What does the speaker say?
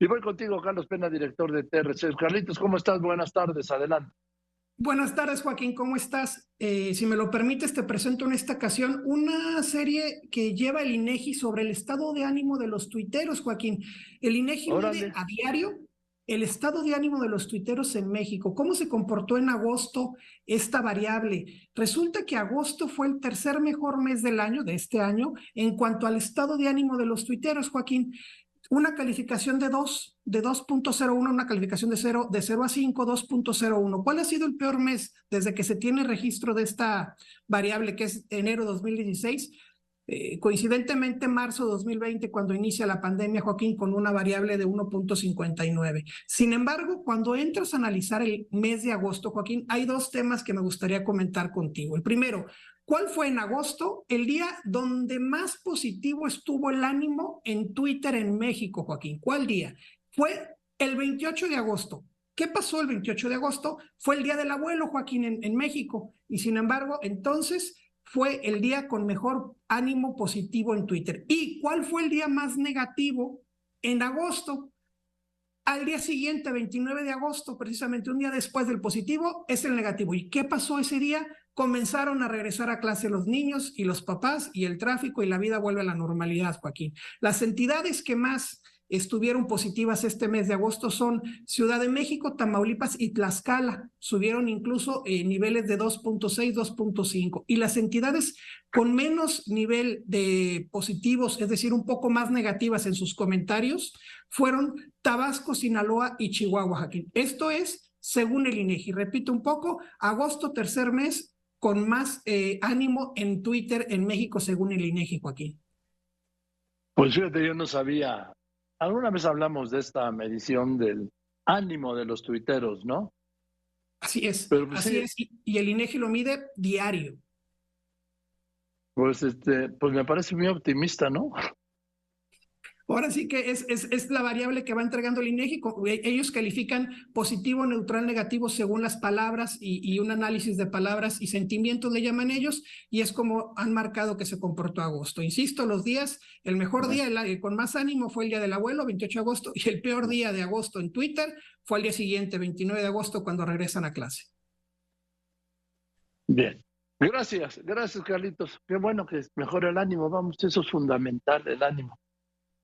Y voy contigo, Carlos Pena, director de TRC. Carlitos, ¿cómo estás? Buenas tardes, adelante. Buenas tardes, Joaquín, ¿cómo estás? Eh, si me lo permites, te presento en esta ocasión una serie que lleva el INEGI sobre el estado de ánimo de los tuiteros, Joaquín. El INEGI mide a diario el estado de ánimo de los tuiteros en México. ¿Cómo se comportó en agosto esta variable? Resulta que agosto fue el tercer mejor mes del año, de este año, en cuanto al estado de ánimo de los tuiteros, Joaquín una calificación de 2, de 2.01, una calificación de 0, de 0 a 5, 2.01. ¿Cuál ha sido el peor mes desde que se tiene registro de esta variable que es enero 2016? Eh, coincidentemente, marzo 2020, cuando inicia la pandemia, Joaquín, con una variable de 1.59. Sin embargo, cuando entras a analizar el mes de agosto, Joaquín, hay dos temas que me gustaría comentar contigo. El primero, ¿Cuál fue en agosto el día donde más positivo estuvo el ánimo en Twitter en México, Joaquín? ¿Cuál día? Fue el 28 de agosto. ¿Qué pasó el 28 de agosto? Fue el día del abuelo, Joaquín, en México. Y sin embargo, entonces fue el día con mejor ánimo positivo en Twitter. ¿Y cuál fue el día más negativo en agosto? Al día siguiente, 29 de agosto, precisamente un día después del positivo, es el negativo. ¿Y qué pasó ese día? Comenzaron a regresar a clase los niños y los papás y el tráfico y la vida vuelve a la normalidad, Joaquín. Las entidades que más estuvieron positivas este mes de agosto son Ciudad de México, Tamaulipas y Tlaxcala. Subieron incluso eh, niveles de 2.6, 2.5. Y las entidades con menos nivel de positivos, es decir, un poco más negativas en sus comentarios, fueron Tabasco, Sinaloa y Chihuahua, Joaquín. Esto es según el INEGI. Repito un poco, agosto, tercer mes con más eh, ánimo en Twitter en México, según el INEGI, Joaquín. Pues fíjate, yo no sabía Alguna vez hablamos de esta medición del ánimo de los tuiteros, ¿no? Así es, pues, así es. Y, el INEGI lo mide diario. Pues, este, pues me parece muy optimista, ¿no? Ahora sí que es, es, es, la variable que va entregando el INEGI. E, ellos califican positivo, neutral, negativo según las palabras y, y, un análisis de palabras y sentimientos le llaman ellos, y es como han marcado que se comportó agosto. Insisto, los días, el mejor día el, con más ánimo fue el día del abuelo, 28 de agosto, y el peor día de agosto en Twitter fue el día siguiente, 29 de agosto, cuando regresan a clase. Bien. Gracias, gracias Carlitos. Qué bueno que mejore el ánimo, vamos, eso es fundamental, el ánimo.